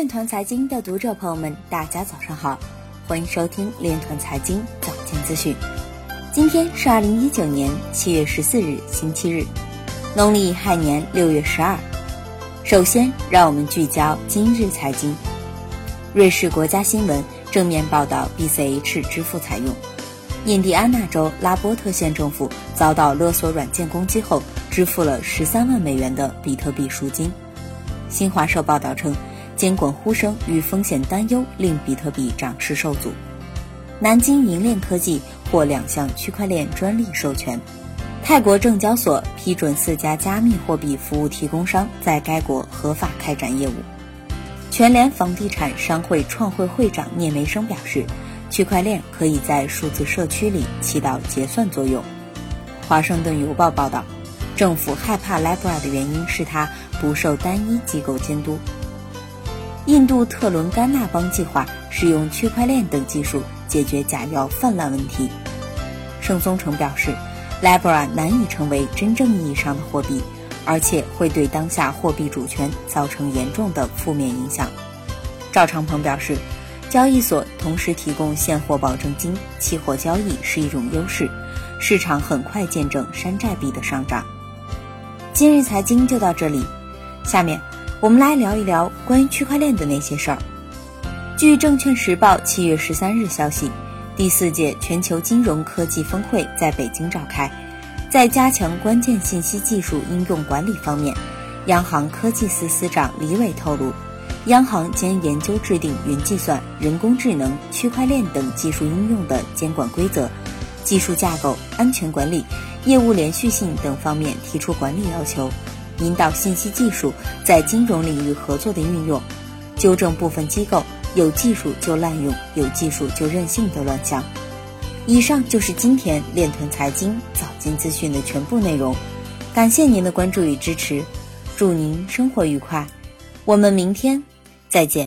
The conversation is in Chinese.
链团财经的读者朋友们，大家早上好，欢迎收听链团财经早间资讯。今天是二零一九年七月十四日，星期日，农历亥年六月十二。首先，让我们聚焦今日财经。瑞士国家新闻正面报道 BCH 支付采用。印第安纳州拉波特县政府遭到勒索软件攻击后，支付了十三万美元的比特币赎金。新华社报道称，监管呼声与风险担忧令比特币涨势受阻。南京银链科技获两项区块链专利授权。泰国证交所批准四家加密货币服务提供商在该国合法开展业务。全联房地产商会创会会长聂梅生表示。区块链可以在数字社区里起到结算作用。华盛顿邮报报道，政府害怕 Libra 的原因是它不受单一机构监督。印度特伦甘纳邦计划使用区块链等技术解决假药泛滥问题。盛松成表示，Libra 难以成为真正意义上的货币，而且会对当下货币主权造成严重的负面影响。赵长鹏表示。交易所同时提供现货保证金，期货交易是一种优势，市场很快见证山寨币的上涨。今日财经就到这里，下面我们来聊一聊关于区块链的那些事儿。据证券时报七月十三日消息，第四届全球金融科技峰会在北京召开，在加强关键信息技术应用管理方面，央行科技司司长李伟透露。央行将研究制定云计算、人工智能、区块链等技术应用的监管规则、技术架构、安全管理、业务连续性等方面提出管理要求，引导信息技术在金融领域合作的运用，纠正部分机构有技术就滥用、有技术就任性的乱象。以上就是今天链臀财经早间资讯的全部内容，感谢您的关注与支持，祝您生活愉快，我们明天。再见。